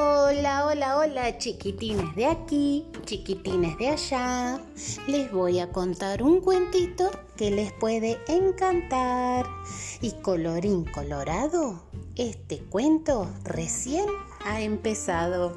Hola, hola, hola, chiquitines de aquí, chiquitines de allá. Les voy a contar un cuentito que les puede encantar. Y colorín colorado, este cuento recién ha empezado.